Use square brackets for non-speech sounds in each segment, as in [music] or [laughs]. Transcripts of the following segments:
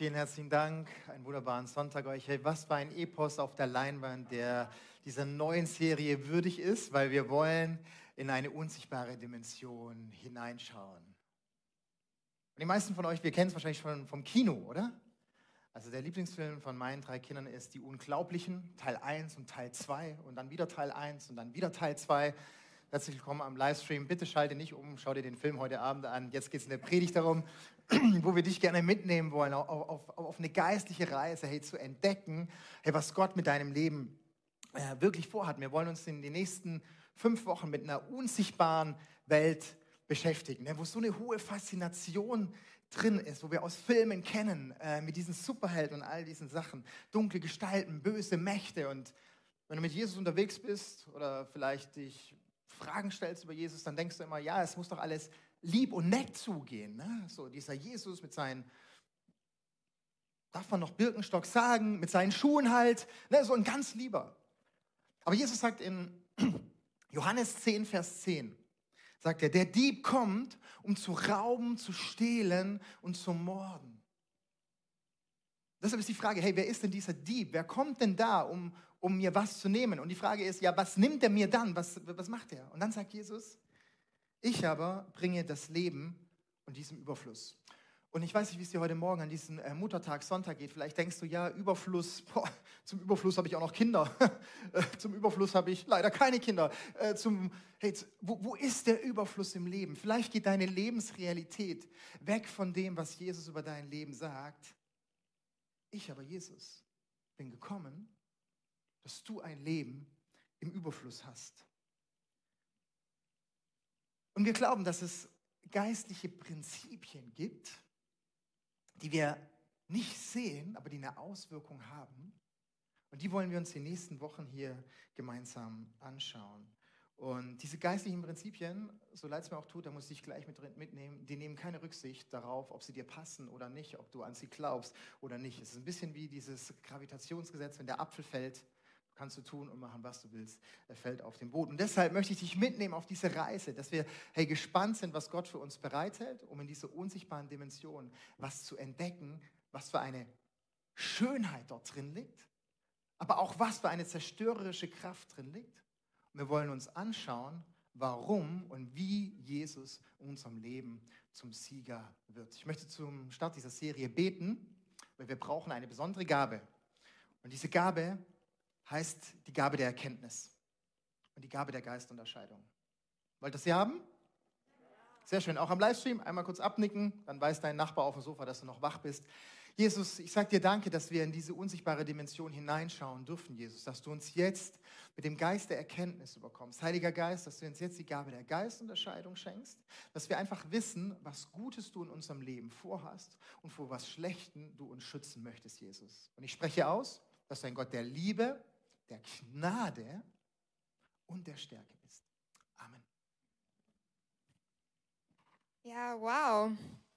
Vielen herzlichen Dank. Einen wunderbaren Sonntag euch. Hey, was für ein Epos auf der Leinwand, der dieser neuen Serie würdig ist, weil wir wollen in eine unsichtbare Dimension hineinschauen. Und die meisten von euch, wir kennen es wahrscheinlich schon vom Kino, oder? Also der Lieblingsfilm von meinen drei Kindern ist Die Unglaublichen, Teil 1 und Teil 2 und dann wieder Teil 1 und dann wieder Teil 2. Herzlich willkommen am Livestream. Bitte schalte nicht um, schau dir den Film heute Abend an. Jetzt geht es in der Predigt darum, [clears throat] wo wir dich gerne mitnehmen wollen, auf, auf, auf eine geistliche Reise, hey, zu entdecken, hey, was Gott mit deinem Leben äh, wirklich vorhat. Wir wollen uns in den nächsten fünf Wochen mit einer unsichtbaren Welt beschäftigen, ne, wo so eine hohe Faszination drin ist, wo wir aus Filmen kennen, äh, mit diesen Superhelden und all diesen Sachen, dunkle Gestalten, böse Mächte und wenn du mit Jesus unterwegs bist oder vielleicht dich Fragen stellst über Jesus, dann denkst du immer, ja, es muss doch alles lieb und nett zugehen. Ne? So dieser Jesus mit seinen, darf man noch Birkenstock sagen, mit seinen Schuhen halt, ne? so ein ganz lieber. Aber Jesus sagt in [clears throat] Johannes 10, Vers 10, sagt er, der Dieb kommt, um zu rauben, zu stehlen und zu morden. Deshalb ist die Frage, hey, wer ist denn dieser Dieb? Wer kommt denn da, um, um mir was zu nehmen. Und die Frage ist, ja, was nimmt er mir dann? Was, was macht er? Und dann sagt Jesus, ich aber bringe das Leben und diesem Überfluss. Und ich weiß nicht, wie es dir heute Morgen an diesem äh, Muttertag, Sonntag geht. Vielleicht denkst du, ja, Überfluss, [laughs] boah, zum Überfluss habe ich auch noch Kinder. [laughs] Äh, zum Überfluss habe ich leider keine Kinder. Äh, zum, hey, wo, wo ist der Überfluss im Leben? Vielleicht geht deine Lebensrealität weg von dem, was Jesus über dein Leben sagt. Ich aber, Jesus, bin gekommen, dass du ein Leben im Überfluss hast. Und wir glauben, dass es geistliche Prinzipien gibt, die wir nicht sehen, aber die eine Auswirkung haben. Und die wollen wir uns die nächsten Wochen hier gemeinsam anschauen. Und diese geistlichen Prinzipien, so leid es mir auch tut, da muss ich gleich mit mitnehmen, die nehmen keine Rücksicht darauf, ob sie dir passen oder nicht, ob du an sie glaubst oder nicht. Es ist ein bisschen wie dieses Gravitationsgesetz, wenn der Apfel fällt, kannst du tun und machen, was du willst. Er fällt auf den Boden. Und deshalb möchte ich dich mitnehmen auf diese Reise, dass wir hey, gespannt sind, was Gott für uns bereithält, um in dieser unsichtbaren Dimension was zu entdecken, was für eine Schönheit dort drin liegt, aber auch was für eine zerstörerische Kraft drin liegt. Und wir wollen uns anschauen, warum und wie Jesus in unserem Leben zum Sieger wird. Ich möchte zum Start dieser Serie beten, weil wir brauchen eine besondere Gabe. Und diese Gabe heißt die Gabe der Erkenntnis und die Gabe der Geistunterscheidung. Wollt ihr sie haben? Sehr schön. Auch am Livestream einmal kurz abnicken, dann weiß dein Nachbar auf dem Sofa, dass du noch wach bist. Jesus, ich sage dir danke, dass wir in diese unsichtbare Dimension hineinschauen dürfen, Jesus, dass du uns jetzt mit dem Geist der Erkenntnis überkommst. Heiliger Geist, dass du uns jetzt die Gabe der Geistunterscheidung schenkst, dass wir einfach wissen, was Gutes du in unserem Leben vorhast und vor was Schlechten du uns schützen möchtest, Jesus. Und ich spreche aus, dass du ein Gott der Liebe, der Gnade und der Stärke bist. Amen. Ja, wow.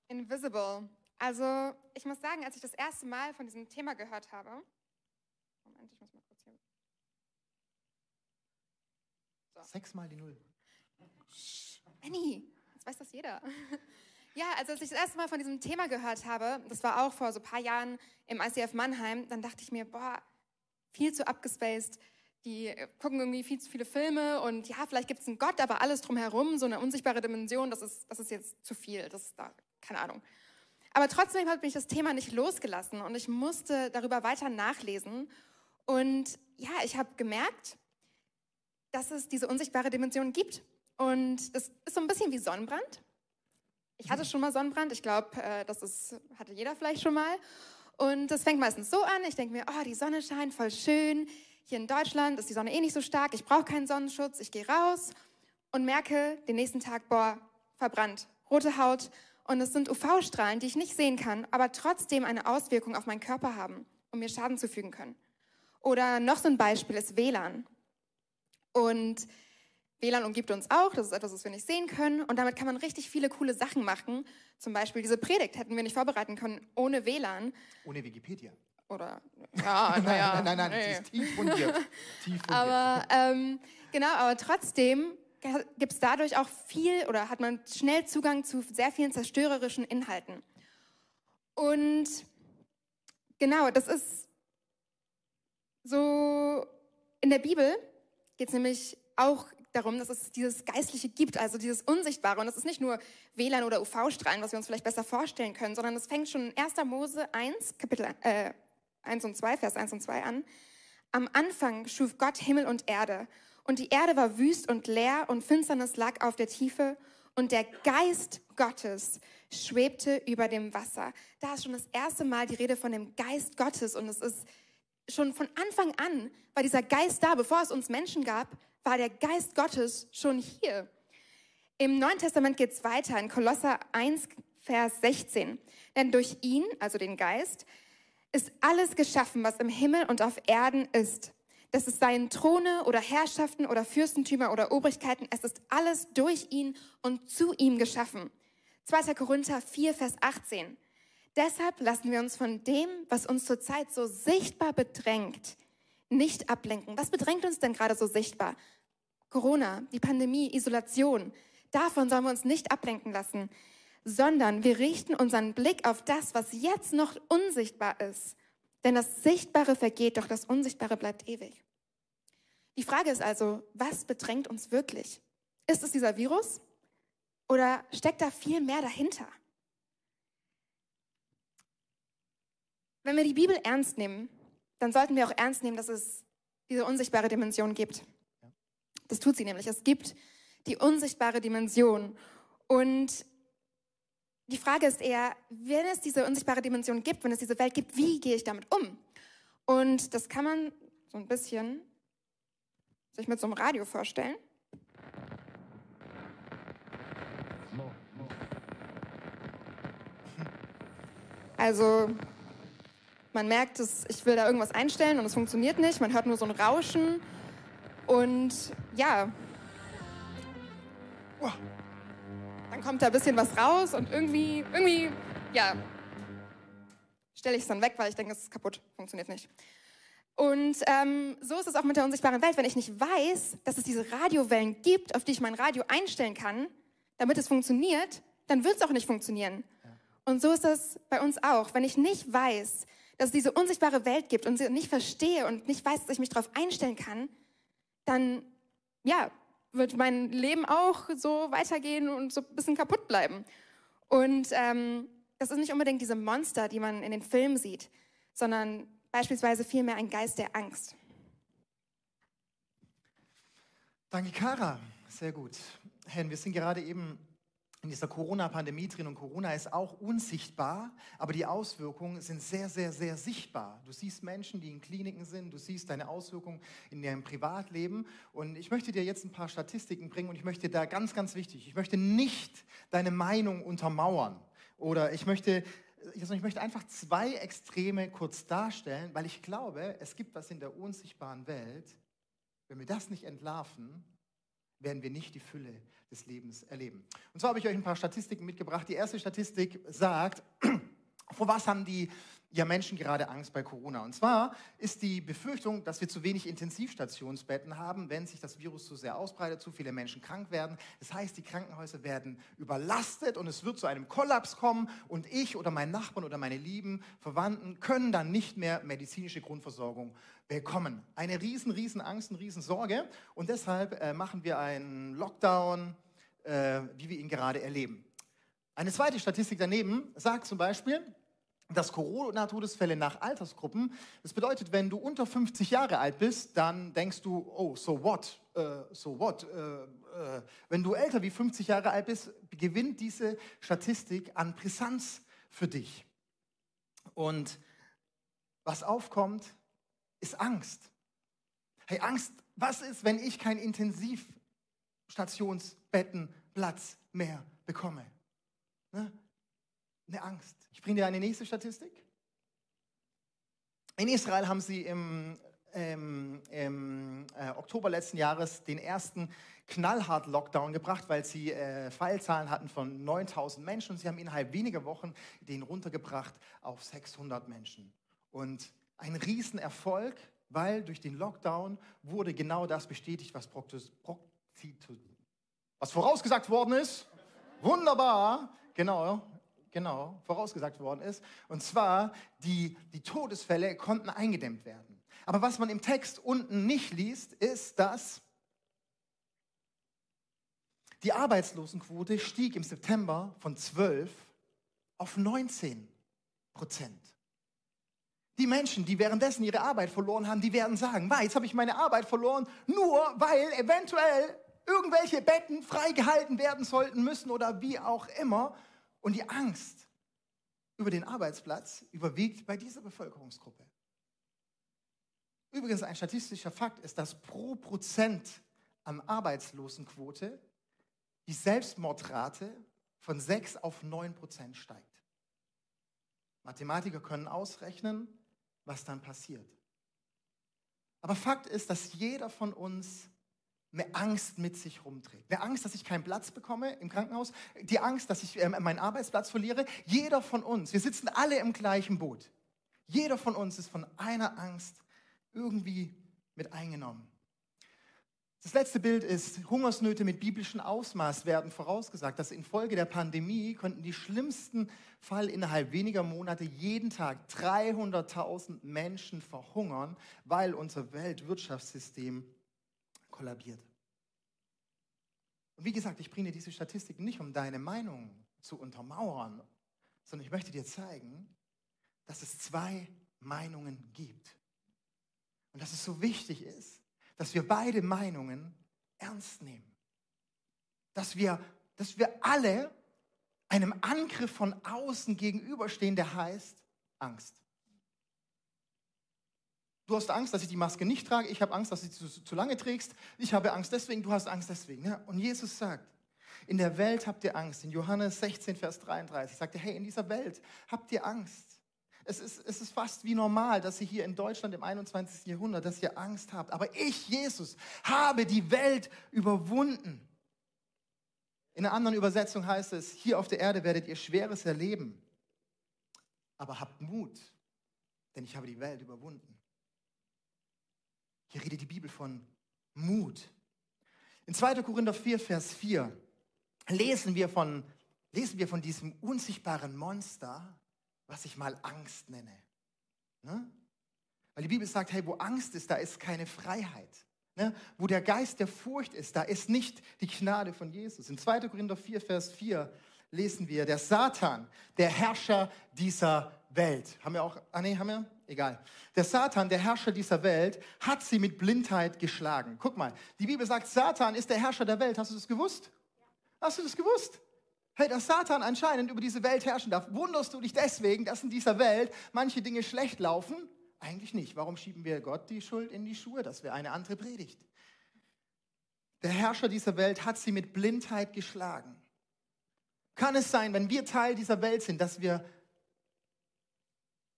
Invisible. Also, ich muss sagen, als ich das erste Mal von diesem Thema gehört habe, Moment, ich muss mal kurz hier. So. Sechs mal die Null. Annie, jetzt weiß das jeder. [laughs] Ja, also als ich das erste Mal von diesem Thema gehört habe, das war auch vor so ein paar Jahren im ICF Mannheim, dann dachte ich mir, boah, viel zu abgespaced. Die gucken irgendwie viel zu viele Filme und ja, vielleicht gibt es einen Gott, aber alles drumherum, so eine unsichtbare Dimension, das ist, das ist jetzt zu viel. Das ist da, keine Ahnung. Aber trotzdem hat mich das Thema nicht losgelassen und ich musste darüber weiter nachlesen. Und ja, ich habe gemerkt, dass es diese unsichtbare Dimension gibt. Und das ist so ein bisschen wie Sonnenbrand. Ich hatte schon mal Sonnenbrand. Ich glaube, äh, das ist, hatte jeder vielleicht schon mal. Und das fängt meistens so an. Ich denke mir, oh, die Sonne scheint voll schön. Hier in Deutschland ist die Sonne eh nicht so stark. Ich brauche keinen Sonnenschutz. Ich gehe raus und merke den nächsten Tag, boah, verbrannt, rote Haut. Und es sind UV-Strahlen, die ich nicht sehen kann, aber trotzdem eine Auswirkung auf meinen Körper haben und mir Schaden zufügen können. Oder noch so ein Beispiel ist WLAN. Und WLAN umgibt uns auch, das ist etwas, was wir nicht sehen können. Und damit kann man richtig viele coole Sachen machen. Zum Beispiel diese Predigt hätten wir nicht vorbereiten können ohne WLAN. Ohne Wikipedia. Oder, ja, [laughs] naja. nein, nein, nein, nee. ist tief fundiert. [laughs] tief fundiert. Aber, ähm, genau, aber trotzdem gibt es dadurch auch viel oder hat man schnell Zugang zu sehr vielen zerstörerischen Inhalten. Und Genau, das ist so, in der Bibel geht es nämlich auch darum, dass es dieses Geistliche gibt, also dieses Unsichtbare. Und das ist nicht nur WLAN oder UV-Strahlen, was wir uns vielleicht besser vorstellen können, sondern es fängt schon in 1. Mose 1, Kapitel äh, 1 und 2, Vers 1 und 2 an. Am Anfang schuf Gott Himmel und Erde. Und die Erde war wüst und leer und Finsternis lag auf der Tiefe. Und der Geist Gottes schwebte über dem Wasser. Da ist schon das erste Mal die Rede von dem Geist Gottes. Und es ist schon von Anfang an, war dieser Geist da, bevor es uns Menschen gab, war der Geist Gottes schon hier. Im Neuen Testament geht es weiter in Kolosser 1, Vers 16. Denn durch ihn, also den Geist, ist alles geschaffen, was im Himmel und auf Erden ist. Das ist seien Throne oder Herrschaften oder Fürstentümer oder Obrigkeiten. Es ist alles durch ihn und zu ihm geschaffen. 2. Korinther 4, Vers 18. Deshalb lassen wir uns von dem, was uns zurzeit so sichtbar bedrängt, nicht ablenken. Was bedrängt uns denn gerade so sichtbar? Corona, die Pandemie, Isolation. Davon sollen wir uns nicht ablenken lassen, sondern wir richten unseren Blick auf das, was jetzt noch unsichtbar ist. Denn das Sichtbare vergeht, doch das Unsichtbare bleibt ewig. Die Frage ist also, was bedrängt uns wirklich? Ist es dieser Virus oder steckt da viel mehr dahinter? Wenn wir die Bibel ernst nehmen, dann sollten wir auch ernst nehmen, dass es diese unsichtbare Dimension gibt. Das tut sie nämlich. Es gibt die unsichtbare Dimension. Und die Frage ist eher, wenn es diese unsichtbare Dimension gibt, wenn es diese Welt gibt, wie gehe ich damit um? Und das kann man so ein bisschen sich mit so einem Radio vorstellen. Also man merkt, dass ich will da irgendwas einstellen und es funktioniert nicht. Man hört nur so ein Rauschen und ja, dann kommt da ein bisschen was raus und irgendwie, irgendwie, ja, stelle ich es dann weg, weil ich denke, es ist kaputt, funktioniert nicht. Und ähm, so ist es auch mit der unsichtbaren Welt. Wenn ich nicht weiß, dass es diese Radiowellen gibt, auf die ich mein Radio einstellen kann, damit es funktioniert, dann wird es auch nicht funktionieren. Und so ist es bei uns auch. Wenn ich nicht weiß, dass es diese unsichtbare Welt gibt und sie nicht verstehe und nicht weiß, dass ich mich darauf einstellen kann, dann ja, wird mein Leben auch so weitergehen und so ein bisschen kaputt bleiben. Und ähm, das ist nicht unbedingt diese Monster, die man in den Filmen sieht, sondern beispielsweise vielmehr ein Geist der Angst. Danke, Kara. Sehr gut. Hen, wir sind gerade eben in dieser Corona-Pandemie drin. Und Corona ist auch unsichtbar, aber die Auswirkungen sind sehr, sehr, sehr sichtbar. Du siehst Menschen, die in Kliniken sind, du siehst deine Auswirkungen in ihrem Privatleben. Und ich möchte dir jetzt ein paar Statistiken bringen und ich möchte da ganz, ganz wichtig, ich möchte nicht deine Meinung untermauern oder ich möchte, also ich möchte einfach zwei Extreme kurz darstellen, weil ich glaube, es gibt was in der unsichtbaren Welt, wenn wir das nicht entlarven, werden wir nicht die Fülle des Lebens erleben. Und zwar habe ich euch ein paar Statistiken mitgebracht. Die erste Statistik sagt, [clears throat] vor was haben die ja Menschen gerade Angst bei Corona? Und zwar ist die Befürchtung, dass wir zu wenig Intensivstationsbetten haben, wenn sich das Virus zu sehr ausbreitet, zu viele Menschen krank werden. Das heißt, die Krankenhäuser werden überlastet und es wird zu einem Kollaps kommen und ich oder mein Nachbarn oder meine lieben Verwandten können dann nicht mehr medizinische Grundversorgung bekommen. Eine riesen, riesen Angst und riesen Sorge und deshalb äh, machen wir einen Lockdown, äh, wie wir ihn gerade erleben. Eine zweite Statistik daneben sagt zum Beispiel, dass Corona-Todesfälle nach Altersgruppen, das bedeutet, wenn du unter 50 Jahre alt bist, dann denkst du, oh, so what, uh, so what. Uh, uh. Wenn du älter wie 50 Jahre alt bist, gewinnt diese Statistik an Brisanz für dich. Und was aufkommt, ist Angst. Hey, Angst, was ist, wenn ich kein Intensivstationsbettenplatz mehr bekomme? Ne? Eine Angst. Ich bringe dir eine nächste Statistik. In Israel haben sie im, ähm, im äh, Oktober letzten Jahres den ersten knallhart Lockdown gebracht, weil sie äh, Fallzahlen hatten von 9000 Menschen und sie haben innerhalb weniger Wochen den runtergebracht auf 600 Menschen. Und ein Riesenerfolg, weil durch den Lockdown wurde genau das bestätigt, was, Proktis, was vorausgesagt worden ist. Wunderbar, genau. Genau, vorausgesagt worden ist. Und zwar, die, die Todesfälle konnten eingedämmt werden. Aber was man im Text unten nicht liest, ist, dass die Arbeitslosenquote stieg im September von 12 auf 19 Prozent. Die Menschen, die währenddessen ihre Arbeit verloren haben, die werden sagen, jetzt habe ich meine Arbeit verloren, nur weil eventuell irgendwelche Betten freigehalten werden sollten müssen oder wie auch immer. Und die Angst über den Arbeitsplatz überwiegt bei dieser Bevölkerungsgruppe. Übrigens ein statistischer Fakt ist, dass pro Prozent an Arbeitslosenquote die Selbstmordrate von 6 auf 9 Prozent steigt. Mathematiker können ausrechnen, was dann passiert. Aber Fakt ist, dass jeder von uns eine Angst mit sich rumträgt. Eine Angst, dass ich keinen Platz bekomme im Krankenhaus. Die Angst, dass ich äh, meinen Arbeitsplatz verliere. Jeder von uns, wir sitzen alle im gleichen Boot. Jeder von uns ist von einer Angst irgendwie mit eingenommen. Das letzte Bild ist, Hungersnöte mit biblischem Ausmaß werden vorausgesagt, dass infolge der Pandemie konnten die schlimmsten Fall innerhalb weniger Monate jeden Tag 300.000 Menschen verhungern, weil unser Weltwirtschaftssystem kollabiert. Und wie gesagt, ich bringe diese Statistiken nicht, um deine Meinung zu untermauern, sondern ich möchte dir zeigen, dass es zwei Meinungen gibt. Und dass es so wichtig ist, dass wir beide Meinungen ernst nehmen. Dass wir, dass wir alle einem Angriff von außen gegenüberstehen, der heißt Angst. Du hast Angst, dass ich die Maske nicht trage. Ich habe Angst, dass du sie zu, zu, lange trägst. Ich habe Angst deswegen, du hast Angst deswegen. Ja? Und Jesus sagt, in der Welt habt ihr Angst. In Johannes 16, Vers 33 sagt er, hey, in dieser Welt habt ihr Angst. Es ist, es ist fast wie normal, dass ihr hier in Deutschland im 21. Jahrhundert, dass ihr Angst habt. Aber ich, Jesus, habe die Welt überwunden. In einer anderen Übersetzung heißt es, hier auf der Erde werdet ihr Schweres erleben. Aber habt Mut, denn ich habe die Welt überwunden. Hier redet die Bibel von Mut. In 2. Korinther 4, Vers 4 lesen wir von, lesen wir von diesem unsichtbaren Monster, was ich mal Angst nenne. Ne? Weil die Bibel sagt, hey, wo Angst ist, da ist keine Freiheit. Ne? Wo der Geist der Furcht ist, da ist nicht die Gnade von Jesus. In 2. Korinther 4, Vers 4 lesen wir, der Satan, der Herrscher dieser Welt. Haben wir auch, ah nee, haben wir? Egal. Der Satan, der Herrscher dieser Welt, hat sie mit Blindheit geschlagen. Guck mal, die Bibel sagt, Satan ist der Herrscher der Welt. Hast du das gewusst? Hast du das gewusst? Hey, dass Satan anscheinend über diese Welt herrschen darf, wunderst du dich deswegen, dass in dieser Welt manche Dinge schlecht laufen? Eigentlich nicht. Warum schieben wir Gott die Schuld in die Schuhe? Das wäre eine andere Predigt. Der Herrscher dieser Welt hat sie mit Blindheit geschlagen. Kann es sein, wenn wir Teil dieser Welt sind, dass wir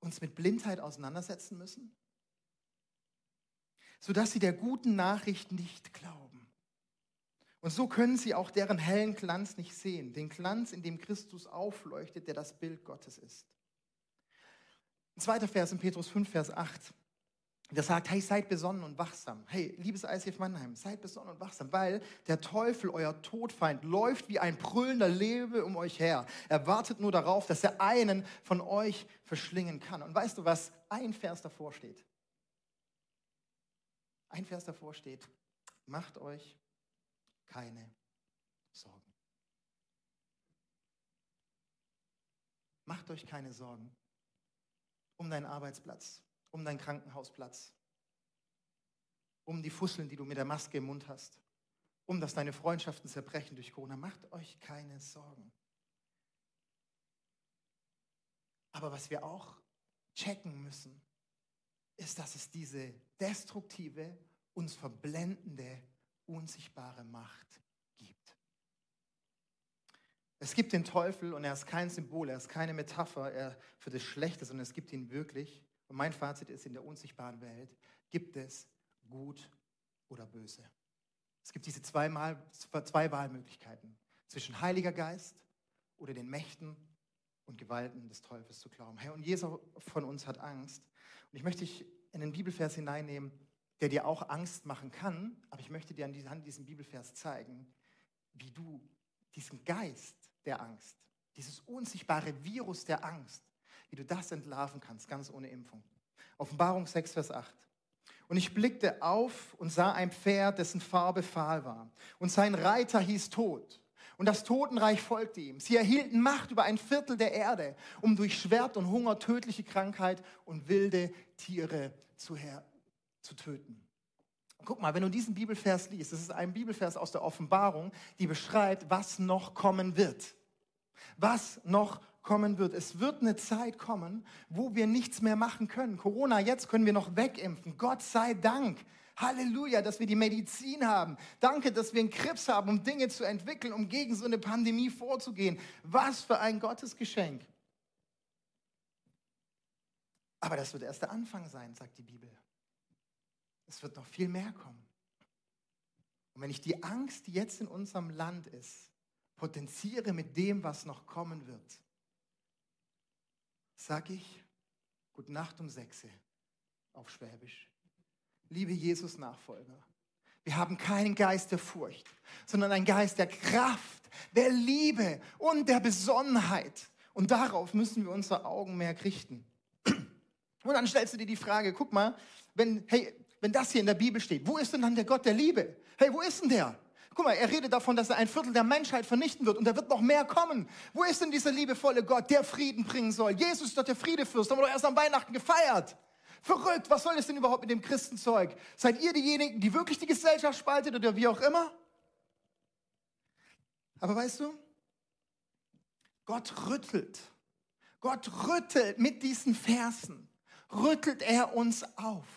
uns mit Blindheit auseinandersetzen müssen? Sodass sie der guten Nachricht nicht glauben. Und so können sie auch deren hellen Glanz nicht sehen, den Glanz, in dem Christus aufleuchtet, der das Bild Gottes ist. Ein zweiter Vers in Petrus 5, Vers 8. Der sagt, hey, seid besonnen und wachsam. Hey, liebes ICF Mannheim, seid besonnen und wachsam, weil der Teufel, euer Todfeind, läuft wie ein brüllender Lebe um euch her. Er wartet nur darauf, dass er einen von euch verschlingen kann. Und weißt du, was ein Vers davor steht? Ein Vers davor steht, macht euch keine Sorgen. Macht euch keine Sorgen um deinen Arbeitsplatz, um deinen Krankenhausplatz, um die Fusseln, die du mit der Maske im Mund hast, um dass deine Freundschaften zerbrechen durch Corona. Macht euch keine Sorgen. Aber was wir auch checken müssen, ist, dass es diese destruktive, uns verblendende unsichtbare Macht gibt. Es gibt den Teufel und er ist kein Symbol, er ist keine Metapher für das Schlechte, sondern es gibt ihn wirklich. Und mein Fazit ist, in der unsichtbaren Welt gibt es gut oder böse. Es gibt diese zwei, Mal, zwei Wahlmöglichkeiten zwischen Heiliger Geist oder den Mächten und Gewalten des Teufels zu glauben. Hey, und jeder von uns hat Angst. Und ich möchte dich in den Bibelvers hineinnehmen, der dir auch Angst machen kann, aber ich möchte dir an diesem Bibelvers zeigen, wie du diesen Geist der Angst dieses unsichtbare Virus der Angst, wie du das entlarven kannst, ganz ohne Impfung. Offenbarung 6, Vers 8. Und ich blickte auf und sah ein Pferd, dessen Farbe fahl war. Und sein Reiter hieß Tod. Und das Totenreich folgte ihm. Sie erhielten Macht über ein Viertel der Erde, um durch Schwert und Hunger, tödliche Krankheit und wilde Tiere zu, zu töten. Guck mal, wenn du diesen Bibelvers liest, das ist ein Bibelvers aus der Offenbarung, die beschreibt, was noch kommen wird. Was noch kommen wird. Es wird eine Zeit kommen, wo wir nichts mehr machen können. Corona, jetzt können wir noch wegimpfen. Gott sei Dank. Halleluja, dass wir die Medizin haben. Danke, dass wir einen Krebs haben, um Dinge zu entwickeln, um gegen so eine Pandemie vorzugehen. Was für ein Gottesgeschenk. Aber das wird erst der Anfang sein, sagt die Bibel. Es wird noch viel mehr kommen. Und wenn ich die Angst, die jetzt in unserem Land ist, potenziere mit dem, was noch kommen wird, sage ich Gute Nacht um Sechse auf Schwäbisch. Liebe Jesus-Nachfolger, wir haben keinen Geist der Furcht, sondern einen Geist der Kraft, der Liebe und der Besonnenheit. Und darauf müssen wir unser Augenmerk richten. Und dann stellst du dir die Frage, guck mal, wenn, hey, wenn das hier in der Bibel steht, wo ist denn dann der Gott der Liebe? Hey, wo ist denn der? Guck mal, er redet davon, dass er ein Viertel der Menschheit vernichten wird und da wird noch mehr kommen. Wo ist denn dieser liebevolle Gott, der Frieden bringen soll? Jesus ist doch der Friedefürst, haben wir doch erst am Weihnachten gefeiert. Verrückt, was soll das denn überhaupt mit dem Christenzeug? Seid ihr diejenigen, die wirklich die Gesellschaft spaltet oder wie auch immer? Aber weißt du, Gott rüttelt. Gott rüttelt mit diesen Versen, rüttelt er uns auf.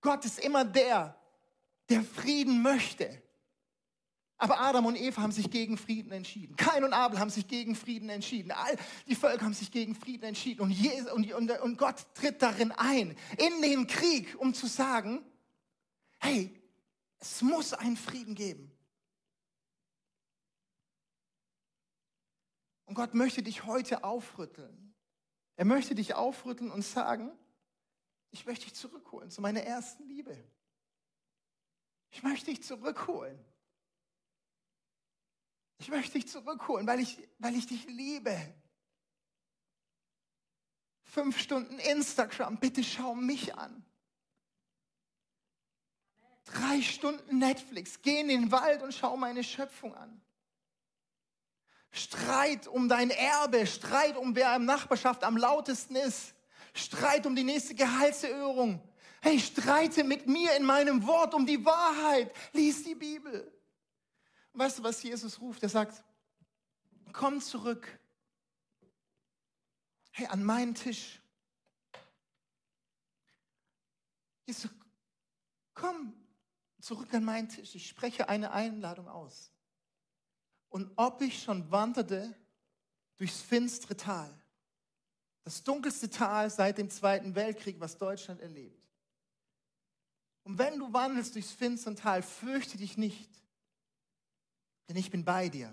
Gott ist immer der, der Frieden möchte. Aber Adam und Eva haben sich gegen Frieden entschieden. Kain und Abel haben sich gegen Frieden entschieden. All die Völker haben sich gegen Frieden entschieden. Und, Jesus, und, und, und Gott tritt darin ein, in den Krieg, um zu sagen, hey, es muss einen Frieden geben. Und Gott möchte dich heute aufrütteln. Er möchte dich aufrütteln und sagen, ich möchte dich zurückholen zu meiner ersten Liebe. Ich möchte dich zurückholen. Ich möchte dich zurückholen, weil ich, weil ich dich liebe. Fünf Stunden Instagram, bitte schau mich an. Drei Stunden Netflix, geh in den Wald und schau meine Schöpfung an. Streit um dein Erbe, Streit um wer im Nachbarschaft am lautesten ist. Streit um die nächste Gehaltserhöhung. Hey, streite mit mir in meinem Wort um die Wahrheit. Lies die Bibel. Weißt du, was Jesus ruft? Er sagt, komm zurück. Hey, an meinen Tisch. Jesus, komm zurück an meinen Tisch. Ich spreche eine Einladung aus. Und ob ich schon wanderte durchs finstere Tal, das dunkelste Tal seit dem Zweiten Weltkrieg, was Deutschland erlebt. Und wenn du wandelst durchs finstere Tal, fürchte dich nicht, denn ich bin bei dir.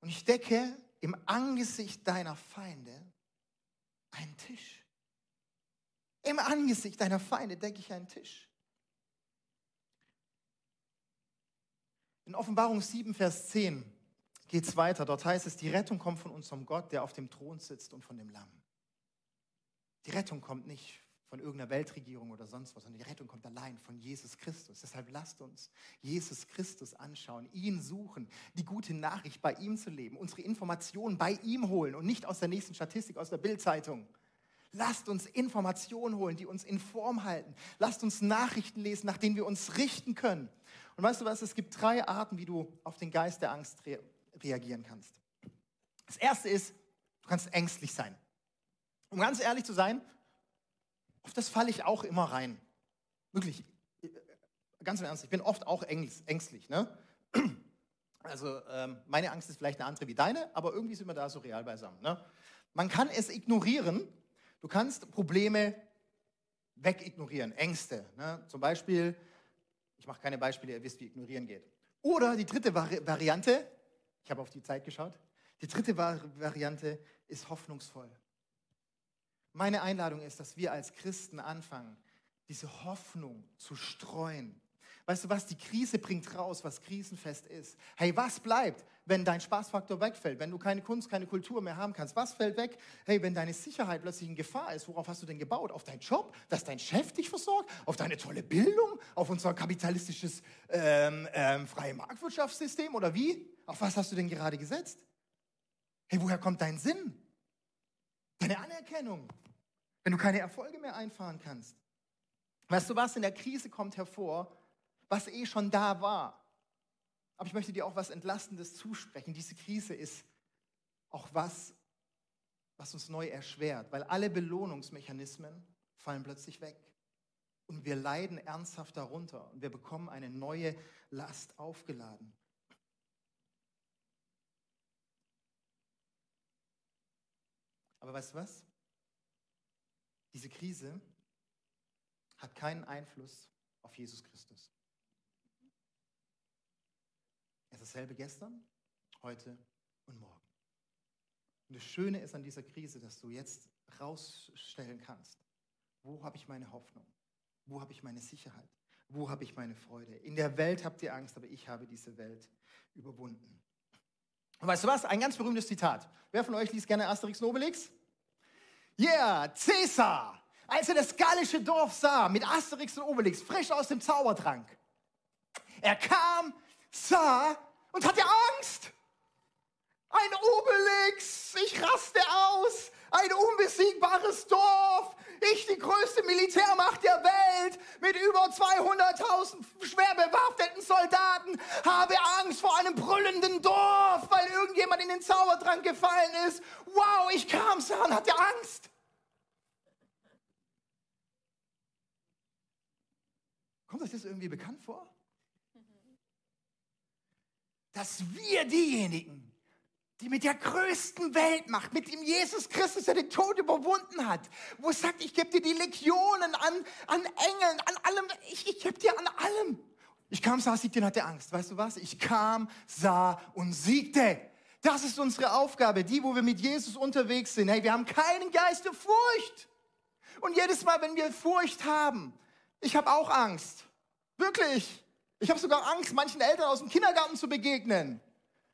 Und ich decke im Angesicht deiner Feinde einen Tisch. Im Angesicht deiner Feinde decke ich einen Tisch. In Offenbarung 7, Vers 10 geht es weiter. Dort heißt es, die Rettung kommt von unserem Gott, der auf dem Thron sitzt und von dem Lamm. Die Rettung kommt nicht von irgendeiner Weltregierung oder sonst was, sondern die Rettung kommt allein von Jesus Christus. Deshalb lasst uns Jesus Christus anschauen, ihn suchen, die gute Nachricht bei ihm zu leben, unsere Informationen bei ihm holen und nicht aus der nächsten Statistik aus der Bildzeitung. Lasst uns Informationen holen, die uns in Form halten. Lasst uns Nachrichten lesen, nach denen wir uns richten können. Und weißt du was, es gibt drei Arten, wie du auf den Geist der Angst reagieren kannst. Das erste ist, du kannst ängstlich sein. Um ganz ehrlich zu sein, auf das falle ich auch immer rein. Wirklich, ganz im Ernst, ich bin oft auch ängstlich. Ne? [clears throat] Also ähm, meine Angst ist vielleicht eine andere wie deine, aber irgendwie sind wir da so real beisammen. Ne? Man kann es ignorieren. Du kannst Probleme wegignorieren, Ängste. Ne? Zum Beispiel, ich mache keine Beispiele, ihr wisst, wie ignorieren geht. Oder die dritte Vari Variante, ich habe auf die Zeit geschaut. Die dritte Variante ist hoffnungsvoll. Meine Einladung ist, dass wir als Christen anfangen, diese Hoffnung zu streuen. Weißt du was? Die Krise bringt raus, was krisenfest ist. Hey, was bleibt, wenn dein Spaßfaktor wegfällt, wenn du keine Kunst, keine Kultur mehr haben kannst? Was fällt weg? Hey, wenn deine Sicherheit plötzlich in Gefahr ist, worauf hast du denn gebaut? Auf deinen Job, dass dein Chef dich versorgt? Auf deine tolle Bildung? Auf unser kapitalistisches ähm, ähm, freie Marktwirtschaftssystem oder wie? Auf was hast du denn gerade gesetzt? Hey, woher kommt dein Sinn? Deine Anerkennung, wenn du keine Erfolge mehr einfahren kannst. Weißt du was? In der Krise kommt hervor, was eh schon da war. Aber ich möchte dir auch was Entlastendes zusprechen. Diese Krise ist auch was, was uns neu erschwert, weil alle Belohnungsmechanismen fallen plötzlich weg. Und wir leiden ernsthaft darunter und wir bekommen eine neue Last aufgeladen. Aber weißt du was? Diese Krise hat keinen Einfluss auf Jesus Christus. Er ist dasselbe gestern, heute und morgen. Und das Schöne ist an dieser Krise, dass du jetzt rausstellen kannst, wo habe ich meine Hoffnung? Wo habe ich meine Sicherheit? Wo habe ich meine Freude? In der Welt habt ihr Angst, aber ich habe diese Welt überwunden. Und weißt du was? Ein ganz berühmtes Zitat. Wer von euch liest gerne Asterix Nobelix? Yeah, Cäsar, als er das gallische Dorf sah mit Asterix und Obelix, frisch aus dem Zaubertrank. Er kam, sah und hatte Angst. Ein Obelix, ich raste aus, ein unbesiegbares Dorf, ich die größte Militärmacht der Welt mit über 200.000 schwer bewaffneten Soldaten habe Angst vor einem brüllenden Dorf, weil irgendjemand in den Zaubertrank gefallen ist. Wow, ich kam sah und hatte Angst. Kommt euch das irgendwie bekannt vor? dass wir diejenigen, die mit der größten Weltmacht, mit dem Jesus Christus, der den Tod überwunden hat, wo es sagt, ich gebe dir die Legionen an, an Engeln, an allem, ich, ich gebe dir an allem. Ich kam, sah, siegte und hatte Angst. Weißt du was? Ich kam, sah und siegte. Das ist unsere Aufgabe, die, wo wir mit Jesus unterwegs sind. Hey, wir haben keinen Geist der Furcht. Und jedes Mal, wenn wir Furcht haben, ich habe auch Angst. Wirklich. Ich habe sogar Angst, manchen Eltern aus dem Kindergarten zu begegnen.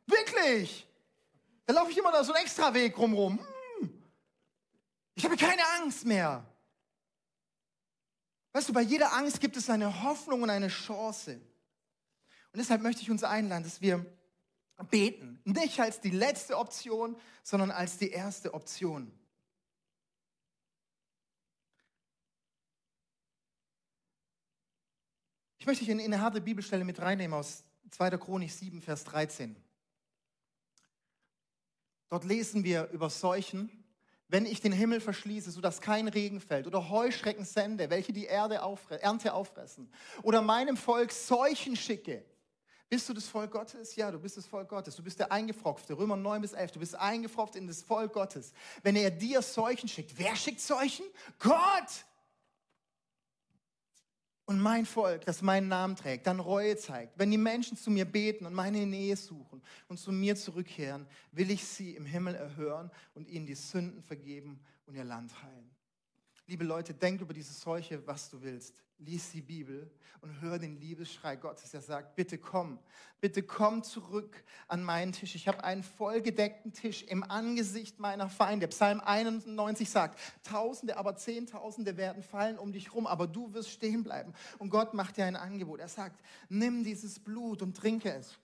Wirklich. Da laufe ich immer da so einen Extraweg rumrum. Hm. Ich habe keine Angst mehr. Weißt du, bei jeder Angst gibt es eine Hoffnung und eine Chance. Und deshalb möchte ich uns einladen, dass wir beten. Nicht als die letzte Option, sondern als die erste Option. Ich möchte in eine harte Bibelstelle mit reinnehmen aus 2. Chronik 7, Vers 13. Dort lesen wir über Seuchen. Wenn ich den Himmel verschließe, sodass kein Regen fällt, oder Heuschrecken sende, welche die Erde auffre Ernte auffressen, oder meinem Volk Seuchen schicke, bist du das Volk Gottes? Ja, du bist das Volk Gottes. Du bist der Eingefropfte. Römer 9 bis 11. Du bist eingefropft in das Volk Gottes. Wenn er dir Seuchen schickt, wer schickt Seuchen? Gott! Und mein Volk, das meinen Namen trägt, dann Reue zeigt, wenn die Menschen zu mir beten und meine Nähe suchen und zu mir zurückkehren, will ich sie im Himmel erhören und ihnen die Sünden vergeben und ihr Land heilen. Liebe Leute, denkt über diese Seuche, was du willst. Lies die Bibel und hör den Liebesschrei Gottes, der sagt, bitte komm, bitte komm zurück an meinen Tisch. Ich habe einen vollgedeckten Tisch im Angesicht meiner Feinde. Psalm 91 sagt, Tausende, aber Zehntausende werden fallen um dich rum, aber du wirst stehen bleiben. Und Gott macht dir ein Angebot. Er sagt, nimm dieses Blut und trinke es.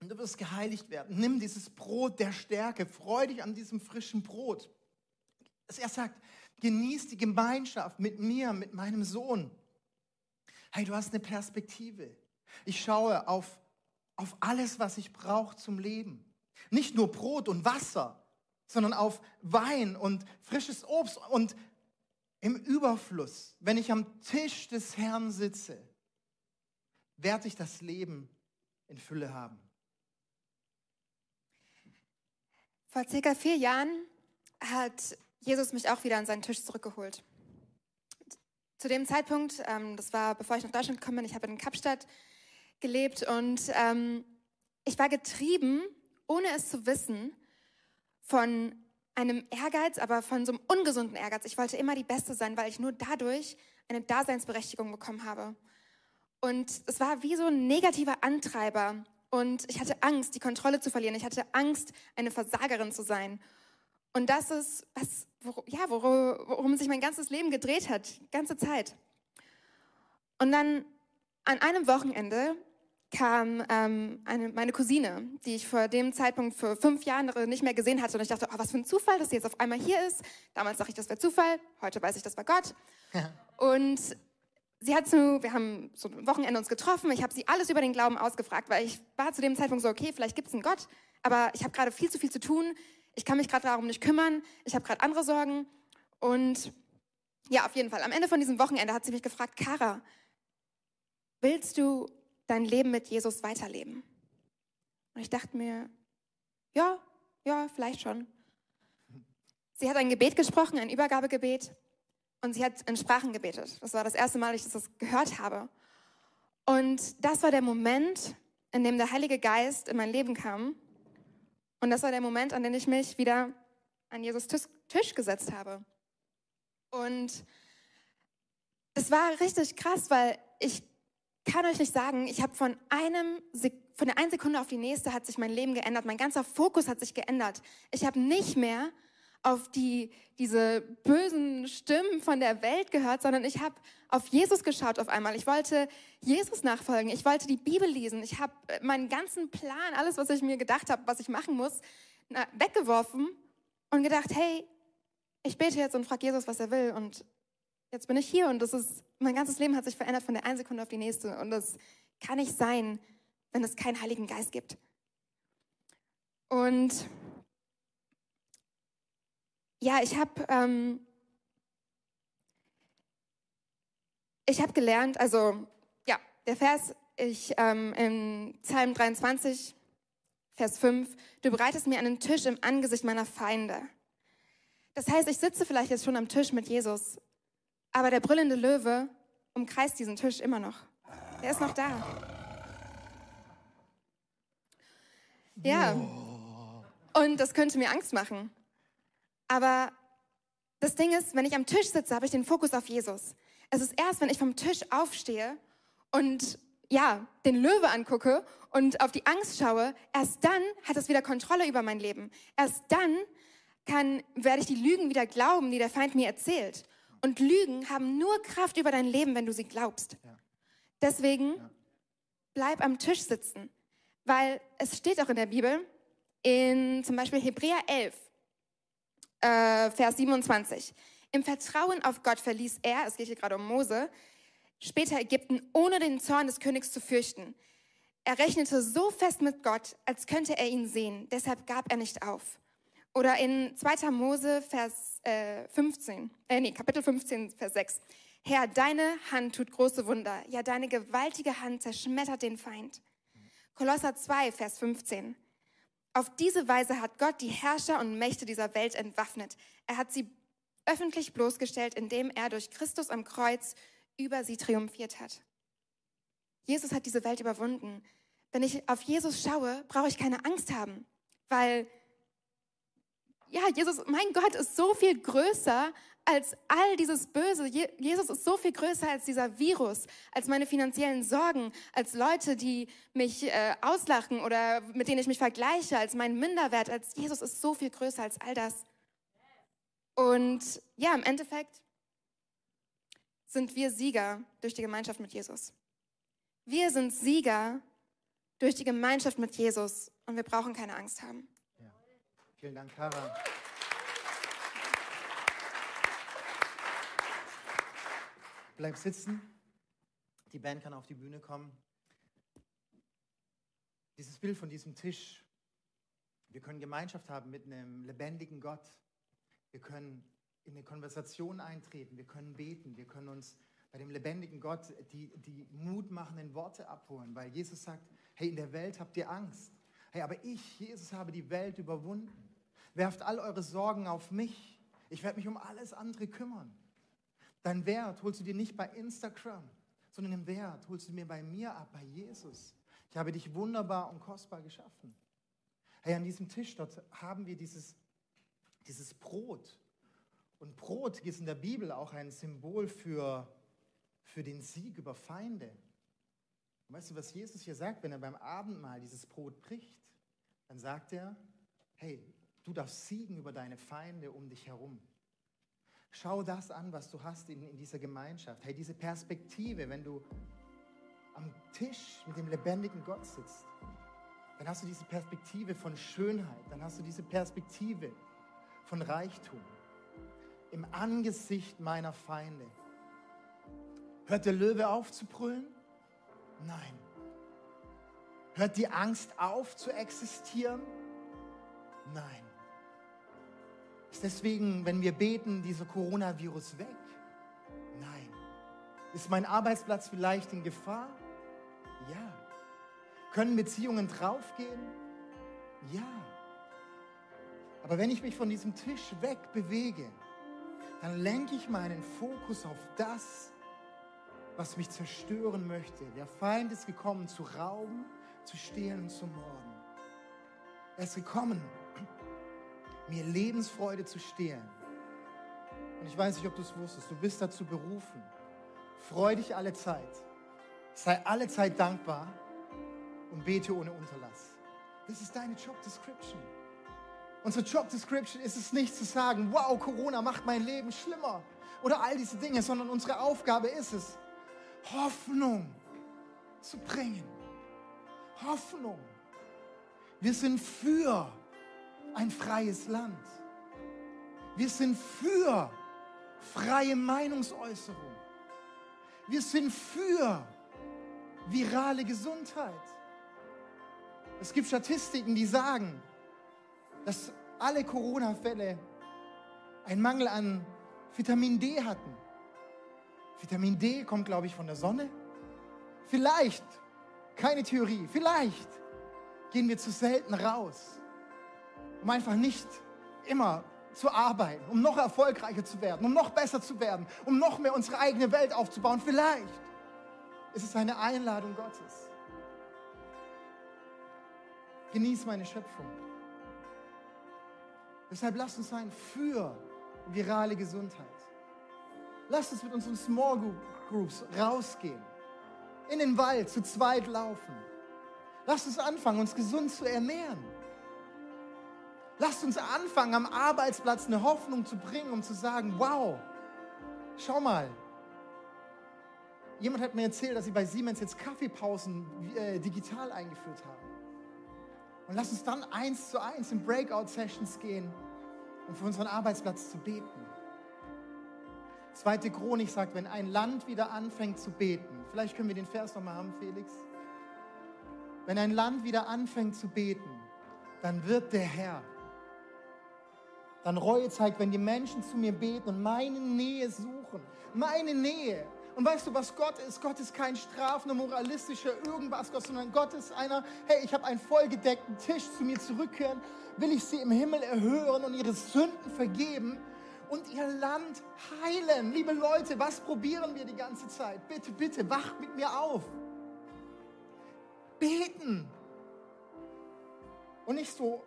Und du wirst geheiligt werden. Nimm dieses Brot der Stärke. Freu dich an diesem frischen Brot. Er sagt, genieß die Gemeinschaft mit mir, mit meinem Sohn. Hey, du hast eine Perspektive. Ich schaue auf, auf alles, was ich brauche zum Leben. Nicht nur Brot und Wasser, sondern auf Wein und frisches Obst und im Überfluss. Wenn ich am Tisch des Herrn sitze, werde ich das Leben in Fülle haben. Vor circa vier Jahren hat Jesus mich auch wieder an seinen Tisch zurückgeholt. Zu dem Zeitpunkt, ähm, das war bevor ich nach Deutschland gekommen bin, ich habe in Kapstadt gelebt und ähm, ich war getrieben, ohne es zu wissen, von einem Ehrgeiz, aber von so einem ungesunden Ehrgeiz. Ich wollte immer die Beste sein, weil ich nur dadurch eine Daseinsberechtigung bekommen habe. Und es war wie so ein negativer Antreiber. Und ich hatte Angst, die Kontrolle zu verlieren. Ich hatte Angst, eine Versagerin zu sein. Und das ist, was, wor ja, worum, worum sich mein ganzes Leben gedreht hat, die ganze Zeit. Und dann an einem Wochenende kam ähm, eine, meine Cousine, die ich vor dem Zeitpunkt für fünf Jahre nicht mehr gesehen hatte. Und ich dachte, oh, was für ein Zufall, dass sie jetzt auf einmal hier ist. Damals dachte ich, das wäre Zufall. Heute weiß ich, das war Gott. Ja. Und sie hat zu, wir haben so ein Wochenende uns getroffen. Ich habe sie alles über den Glauben ausgefragt, weil ich war zu dem Zeitpunkt so, okay, vielleicht gibt es einen Gott, aber ich habe gerade viel zu viel zu tun. Ich kann mich gerade darum nicht kümmern. Ich habe gerade andere Sorgen. Und ja, auf jeden Fall. Am Ende von diesem Wochenende hat sie mich gefragt, Kara, willst du dein Leben mit Jesus weiterleben? Und ich dachte mir, ja, ja, vielleicht schon. Sie hat ein Gebet gesprochen, ein Übergabegebet, und sie hat in Sprachen gebetet. Das war das erste Mal, dass ich das gehört habe. Und das war der Moment, in dem der Heilige Geist in mein Leben kam. Und das war der Moment, an dem ich mich wieder an Jesus Tisch gesetzt habe. Und es war richtig krass, weil ich kann euch nicht sagen, ich habe von einem von der einen Sekunde auf die nächste hat sich mein Leben geändert, mein ganzer Fokus hat sich geändert. Ich habe nicht mehr auf die, diese bösen Stimmen von der Welt gehört, sondern ich habe auf Jesus geschaut auf einmal. Ich wollte Jesus nachfolgen. Ich wollte die Bibel lesen. Ich habe meinen ganzen Plan, alles, was ich mir gedacht habe, was ich machen muss, weggeworfen und gedacht, hey, ich bete jetzt und frage Jesus, was er will. Und jetzt bin ich hier und das ist, mein ganzes Leben hat sich verändert von der einen Sekunde auf die nächste. Und das kann nicht sein, wenn es keinen Heiligen Geist gibt. Und ja, ich habe ähm, ich habe gelernt, also ja, der Vers ich ähm, in Psalm 23 Vers 5, du bereitest mir einen Tisch im Angesicht meiner Feinde. Das heißt, ich sitze vielleicht jetzt schon am Tisch mit Jesus aber der brüllende Löwe umkreist diesen Tisch immer noch. Er ist noch da. Ja. Und das könnte mir Angst machen. Aber das Ding ist, wenn ich am Tisch sitze, habe ich den Fokus auf Jesus. Es ist erst, wenn ich vom Tisch aufstehe und ja, den Löwe angucke und auf die Angst schaue, erst dann hat es wieder Kontrolle über mein Leben. Erst dann kann, werde ich die Lügen wieder glauben, die der Feind mir erzählt. Und Lügen haben nur Kraft über dein Leben, wenn du sie glaubst. Ja. Deswegen ja. bleib am Tisch sitzen, weil es steht auch in der Bibel, in zum Beispiel Hebräer 11, äh, Vers 27. Im Vertrauen auf Gott verließ er, es geht hier gerade um Mose, später Ägypten, ohne den Zorn des Königs zu fürchten. Er rechnete so fest mit Gott, als könnte er ihn sehen. Deshalb gab er nicht auf. Oder in 2. Mose, Vers äh, 15, äh, nee, Kapitel 15, Vers 6. Herr, deine Hand tut große Wunder. Ja, deine gewaltige Hand zerschmettert den Feind. Kolosser 2, Vers 15. Auf diese Weise hat Gott die Herrscher und Mächte dieser Welt entwaffnet. Er hat sie öffentlich bloßgestellt, indem er durch Christus am Kreuz über sie triumphiert hat. Jesus hat diese Welt überwunden. Wenn ich auf Jesus schaue, brauche ich keine Angst haben, weil ja, Jesus, mein Gott ist so viel größer als all dieses Böse. Jesus ist so viel größer als dieser Virus, als meine finanziellen Sorgen, als Leute, die mich äh, auslachen oder mit denen ich mich vergleiche, als mein Minderwert, als Jesus ist so viel größer als all das. Und ja, im Endeffekt sind wir Sieger durch die Gemeinschaft mit Jesus. Wir sind Sieger durch die Gemeinschaft mit Jesus und wir brauchen keine Angst haben. Vielen Dank, Kara. Bleib sitzen. Die Band kann auf die Bühne kommen. Dieses Bild von diesem Tisch. Wir können Gemeinschaft haben mit einem lebendigen Gott. Wir können in eine Konversation eintreten. Wir können beten. Wir können uns bei dem lebendigen Gott die, die mutmachenden Worte abholen, weil Jesus sagt, hey, in der Welt habt ihr Angst. Hey, aber ich, Jesus, habe die Welt überwunden. Werft all eure Sorgen auf mich. Ich werde mich um alles andere kümmern. Dein Wert holst du dir nicht bei Instagram, sondern den Wert holst du mir bei mir ab, bei Jesus. Ich habe dich wunderbar und kostbar geschaffen. Hey, an diesem Tisch dort haben wir dieses, dieses Brot. Und Brot ist in der Bibel auch ein Symbol für, für den Sieg über Feinde. Und weißt du, was Jesus hier sagt, wenn er beim Abendmahl dieses Brot bricht? Dann sagt er, hey, du darfst siegen über deine Feinde um dich herum. Schau das an, was du hast in, in dieser Gemeinschaft. Hey, diese Perspektive, wenn du am Tisch mit dem lebendigen Gott sitzt, dann hast du diese Perspektive von Schönheit, dann hast du diese Perspektive von Reichtum im Angesicht meiner Feinde. Hört der Löwe auf zu brüllen? Nein. Hört die Angst auf zu existieren? Nein. Ist deswegen, wenn wir beten, dieser Coronavirus weg? Nein. Ist mein Arbeitsplatz vielleicht in Gefahr? Ja. Können Beziehungen draufgehen? Ja. Aber wenn ich mich von diesem Tisch weg bewege, dann lenke ich meinen Fokus auf das, was mich zerstören möchte. Der Feind ist gekommen, zu rauben, zu stehlen und zu morden. Er ist gekommen, mir Lebensfreude zu stehlen. Und ich weiß nicht, ob du es wusstest, du bist dazu berufen. Freu dich alle Zeit. Sei alle Zeit dankbar und bete ohne Unterlass. Das ist deine Job Description. Unsere Job Description ist es nicht zu sagen, wow, Corona macht mein Leben schlimmer oder all diese Dinge, sondern unsere Aufgabe ist es, Hoffnung zu bringen. Hoffnung. Wir sind für ein freies Land. Wir sind für freie Meinungsäußerung. Wir sind für virale Gesundheit. Es gibt Statistiken, die sagen, dass alle Corona-Fälle einen Mangel an Vitamin D hatten. Vitamin D kommt, glaube ich, von der Sonne. Vielleicht, keine Theorie, vielleicht gehen wir zu selten raus um einfach nicht immer zu arbeiten, um noch erfolgreicher zu werden, um noch besser zu werden, um noch mehr unsere eigene Welt aufzubauen. Vielleicht ist es eine Einladung Gottes. Genieß meine Schöpfung. Deshalb lasst uns sein für virale Gesundheit. Lasst uns mit unseren Small Groups rausgehen, in den Wald zu zweit laufen. Lasst uns anfangen, uns gesund zu ernähren. Lasst uns anfangen, am Arbeitsplatz eine Hoffnung zu bringen, um zu sagen, wow, schau mal. Jemand hat mir erzählt, dass sie bei Siemens jetzt Kaffeepausen äh, digital eingeführt haben. Und lasst uns dann eins zu eins in Breakout-Sessions gehen, um für unseren Arbeitsplatz zu beten. Zweite Chronik sagt, wenn ein Land wieder anfängt zu beten, vielleicht können wir den Vers nochmal haben, Felix. Wenn ein Land wieder anfängt zu beten, dann wird der Herr dann Reue zeigt, wenn die Menschen zu mir beten und meine Nähe suchen. Meine Nähe. Und weißt du, was Gott ist? Gott ist kein strafender, moralistischer irgendwas Gott, sondern Gott ist einer, hey, ich habe einen vollgedeckten Tisch zu mir zurückkehren, will ich sie im Himmel erhören und ihre Sünden vergeben und ihr Land heilen. Liebe Leute, was probieren wir die ganze Zeit? Bitte, bitte, wacht mit mir auf. Beten. Und nicht so,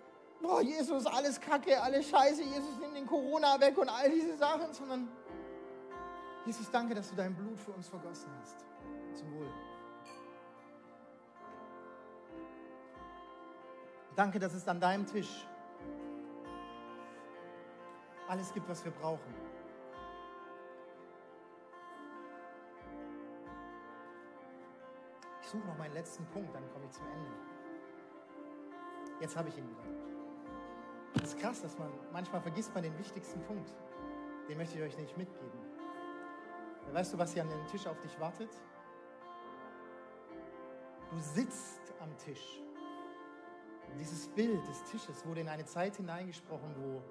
boah, Jesus, alles Kacke, alles Scheiße, Jesus, nimm den Corona weg und all diese Sachen, sondern Jesus, danke, dass du dein Blut für uns vergossen hast. Zum Wohl. Danke, dass es an deinem Tisch alles gibt, was wir brauchen. Ich suche noch meinen letzten Punkt, dann komme ich zum Ende. Jetzt habe ich ihn wieder. Das ist krass, dass man manchmal vergisst man den wichtigsten Punkt. Den möchte ich euch nicht mitgeben. Weißt du, was hier an dem Tisch auf dich wartet? Du sitzt am Tisch. Und dieses Bild des Tisches wurde in eine Zeit hineingesprochen, wo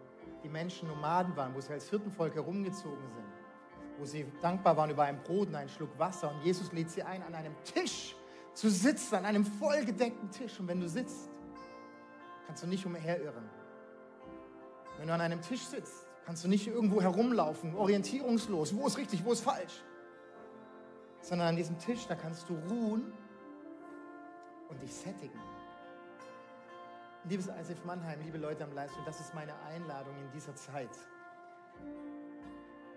die Menschen Nomaden waren, wo sie als Hirtenvolk herumgezogen sind, wo sie dankbar waren über ein Brot und einen Schluck Wasser. Und Jesus lädt sie ein, an einem Tisch zu sitzen, an einem vollgedeckten Tisch. Und wenn du sitzt, kannst du nicht umherirren. Wenn du an einem Tisch sitzt, kannst du nicht irgendwo herumlaufen, orientierungslos, wo ist richtig, wo ist falsch. Sondern an diesem Tisch, da kannst du ruhen und dich sättigen. Liebes ISF Mannheim, liebe Leute am Livestream, das ist meine Einladung in dieser Zeit.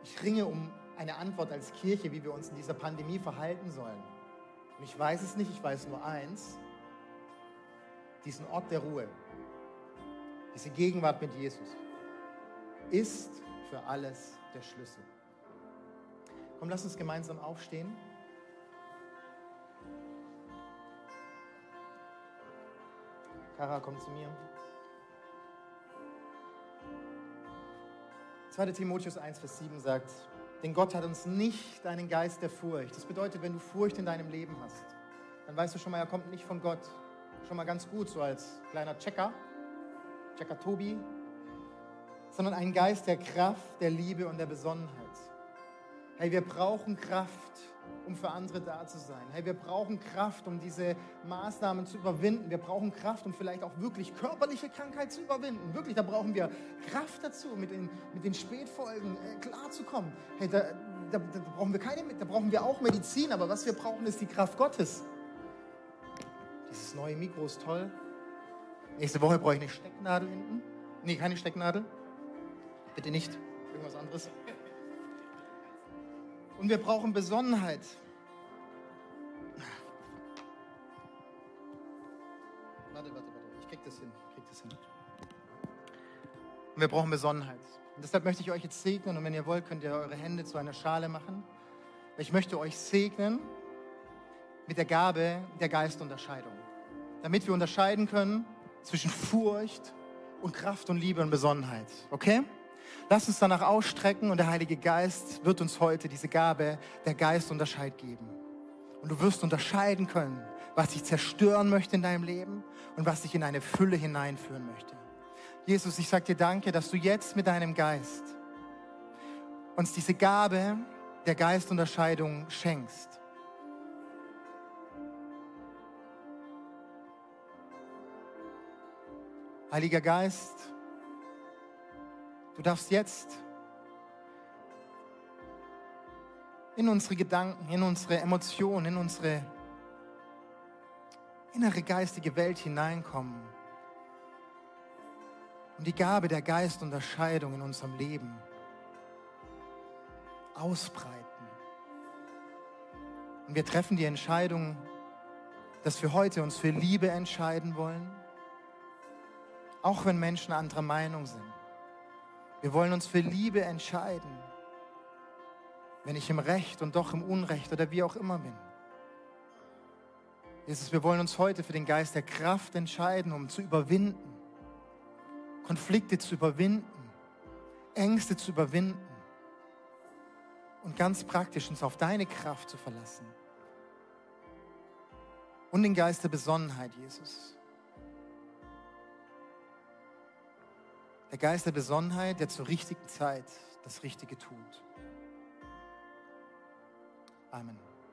Ich ringe um eine Antwort als Kirche, wie wir uns in dieser Pandemie verhalten sollen. Und ich weiß es nicht, ich weiß nur eins, diesen Ort der Ruhe, diese Gegenwart mit Jesus, ist für alles der Schlüssel. Komm, lass uns gemeinsam aufstehen. Kara, komm zu mir. 2. Timotheus 1, Vers 7 sagt, denn Gott hat uns nicht einen Geist der Furcht. Das bedeutet, wenn du Furcht in deinem Leben hast, dann weißt du schon mal, er kommt nicht von Gott. Schon mal ganz gut, so als kleiner Checker, Checker Tobi, sondern einen Geist der Kraft, der Liebe und der Besonnenheit. Hey, wir brauchen Kraft um für andere da zu sein. Hey, wir brauchen Kraft, um diese Maßnahmen zu überwinden. Wir brauchen Kraft, um vielleicht auch wirklich körperliche Krankheit zu überwinden. Wirklich, da brauchen wir Kraft dazu, mit den, mit den Spätfolgen äh, klarzukommen. Hey, da, da, da, brauchen wir keine, da brauchen wir auch Medizin, aber was wir brauchen, ist die Kraft Gottes. Dieses neue Mikro ist toll. Nächste Woche brauche ich eine Stecknadel hinten. Nee, keine Stecknadel. Bitte nicht. Irgendwas anderes. Und wir brauchen Besonnenheit. Warte, warte, warte. Ich krieg das hin. Ich krieg das hin. Und wir brauchen Besonnenheit. Und deshalb möchte ich euch jetzt segnen. Und wenn ihr wollt, könnt ihr eure Hände zu einer Schale machen. Ich möchte euch segnen mit der Gabe der Geistunterscheidung. Damit wir unterscheiden können zwischen Furcht und Kraft und Liebe und Besonnenheit. Okay? Lass uns danach ausstrecken und der Heilige Geist wird uns heute diese Gabe der Geistunterscheid geben. Und du wirst unterscheiden können, was dich zerstören möchte in deinem Leben und was dich in eine Fülle hineinführen möchte. Jesus, ich sage dir danke, dass du jetzt mit deinem Geist uns diese Gabe der Geistunterscheidung schenkst. Heiliger Geist, Du darfst jetzt in unsere Gedanken, in unsere Emotionen, in unsere innere geistige Welt hineinkommen und die Gabe der Geistunterscheidung in unserem Leben ausbreiten. Und wir treffen die Entscheidung, dass wir heute uns für Liebe entscheiden wollen, auch wenn Menschen anderer Meinung sind. Wir wollen uns für Liebe entscheiden, wenn ich im Recht und doch im Unrecht oder wie auch immer bin. Jesus, wir wollen uns heute für den Geist der Kraft entscheiden, um zu überwinden, Konflikte zu überwinden, Ängste zu überwinden und ganz praktisch uns auf deine Kraft zu verlassen. Und den Geist der Besonnenheit, Jesus. Der Geist der Besonnenheit, der zur richtigen Zeit das Richtige tut. Amen.